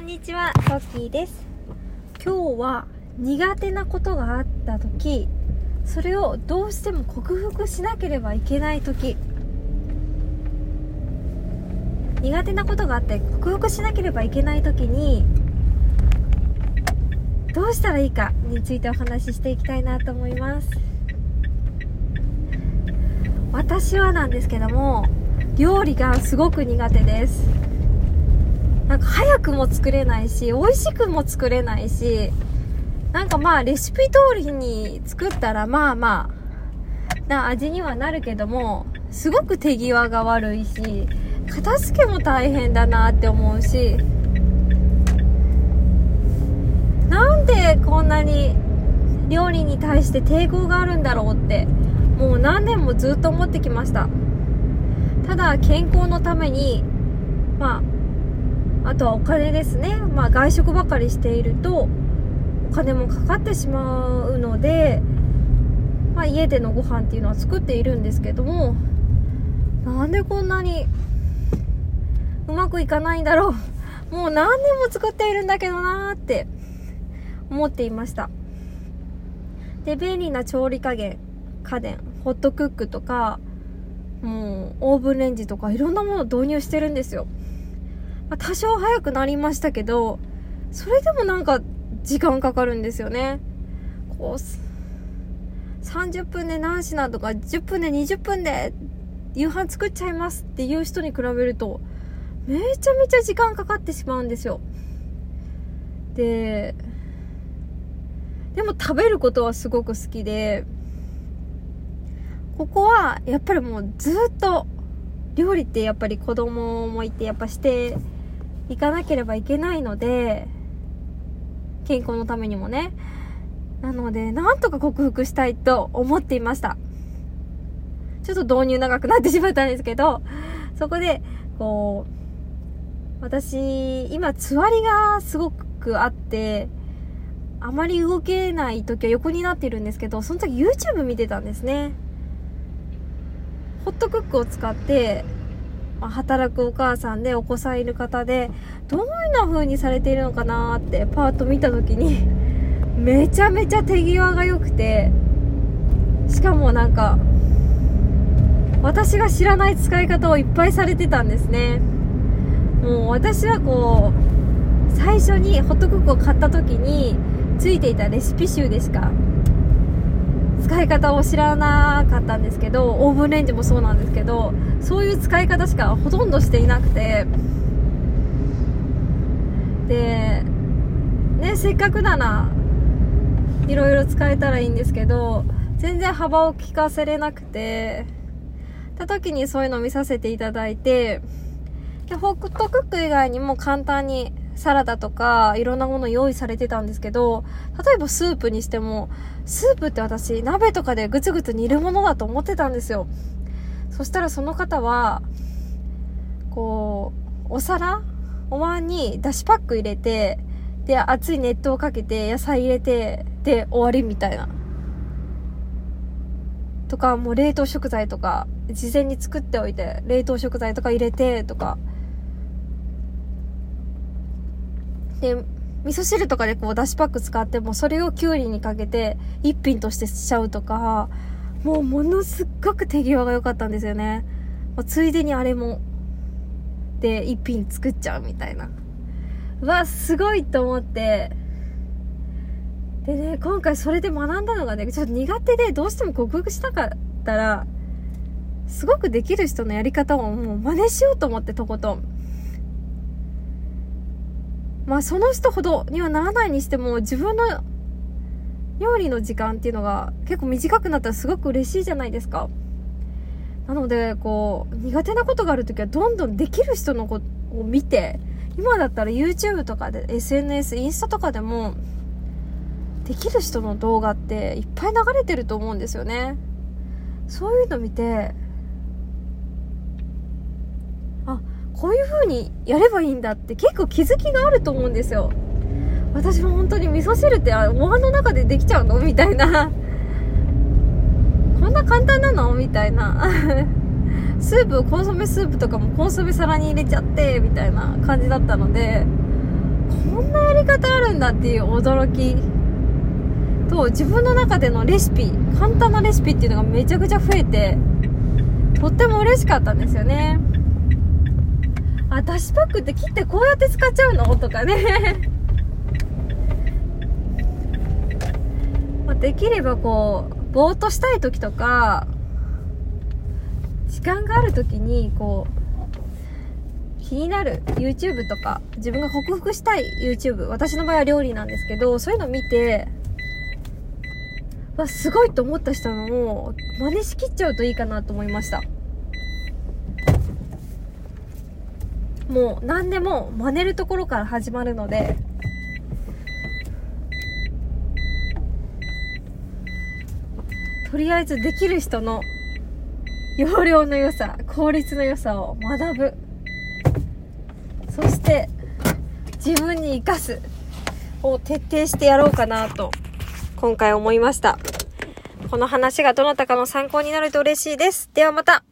んにちは、トッキーです。今日は苦手なことがあった時、それをどうしても克服しなければいけない時、苦手なことがあって克服しなければいけない時に、どうしたらいいかについてお話ししていきたいなと思います。私はなんですけども、料理がすごく苦手です。なんか早くも作れないし、美味しくも作れないし、なんかまあレシピ通りに作ったらまあまあ、な味にはなるけども、すごく手際が悪いし、片付けも大変だなって思うし、なんでこんなに料理に対して抵抗があるんだろうって、もう何年もずっと思ってきました。ただ健康のために、まあ、あとはお金ですね。まあ外食ばかりしていると、お金もかかってしまうので、まあ家でのご飯っていうのは作っているんですけども、なんでこんなにうまくいかないんだろう。もう何年も作っているんだけどなーって思っていました。で、便利な調理加減、家電、ホットクックとか、もうオーブンレンジとかいろんなものを導入してるんですよ。まあ、多少早くなりましたけど、それでもなんか時間かかるんですよね。こう、30分で何品とか10分で20分で夕飯作っちゃいますっていう人に比べると、めちゃめちゃ時間かかってしまうんですよ。で、でも食べることはすごく好きで、ここはやっぱりもうずっと料理ってやっぱり子供もいてやっぱしていかなければいけないので健康のためにもね。なのでなんとか克服したいと思っていました。ちょっと導入長くなってしまったんですけどそこでこう私今つわりがすごくあってあまり動けない時は横になってるんですけどその時 YouTube 見てたんですね。ホットクックを使って、まあ、働くお母さんでお子さんいる方で、どういうな風にされているのかなってパーッと見た時に、めちゃめちゃ手際が良くて、しかもなんか、私が知らない使い方をいっぱいされてたんですね。もう私はこう、最初にホットクックを買った時に、ついていたレシピ集でしか使い方を知らなかったんですけどオーブンレンジもそうなんですけどそういう使い方しかほとんどしていなくて。でねせっかくならいろいろ使えたらいいんですけど全然幅を利かせれなくてた時にそういうのを見させていただいてでホットクック以外にも簡単にサラダとかいろんなもの用意されてたんですけど、例えばスープにしても、スープって私鍋とかでぐつぐつ煮るものだと思ってたんですよ。そしたらその方は、こう、お皿お椀にだしパック入れて、で、熱い熱湯をかけて野菜入れて、で、終わりみたいな。とか、もう冷凍食材とか、事前に作っておいて、冷凍食材とか入れて、とか、で、味噌汁とかでこう、だしパック使っても、それをきゅうりにかけて、一品としてしちゃうとか、もうものすっごく手際が良かったんですよね。ついでにあれも、で、一品作っちゃうみたいな。わ、すごいと思って、でね、今回それで学んだのがね、ちょっと苦手でどうしても克服しなかったら、すごくできる人のやり方をもう真似しようと思ってとことん。まあその人ほどにはならないにしても自分の料理の時間っていうのが結構短くなったらすごく嬉しいじゃないですか。なのでこう苦手なことがある時はどんどんできる人のことを見て今だったら YouTube とかで SNS インスタとかでもできる人の動画っていっぱい流れてると思うんですよね。そういうの見てこういう風にやればいいんだって結構気づきがあると思うんですよ。私も本当に味噌汁ってお椀の中でできちゃうの？みたいな。こんな簡単なの？みたいな。スープ、コンソメスープとかもコンソメ皿に入れちゃって、みたいな感じだったので、こんなやり方あるんだっていう驚きと自分の中でのレシピ簡単なレシピっていうのがめちゃくちゃ増えてとっても嬉しかったんですよねあだしパックって切ってこうやって使っちゃうの？とかね。まできればこうぼーっとしたい時とか時間がある時にこう気になる YouTube とか自分が克服したい YouTube 私の場合は料理なんですけどそういうの見てわすごいと思った人のも真似しきっちゃうといいかなと思いました。もう何でも真似るところから始まるので。とりあえずできる人の容量の良さ効率の良さを学ぶ。そして自分に生かすを徹底してやろうかなと今回思いました。この話がどなたかの参考になると嬉しいです。ではまた。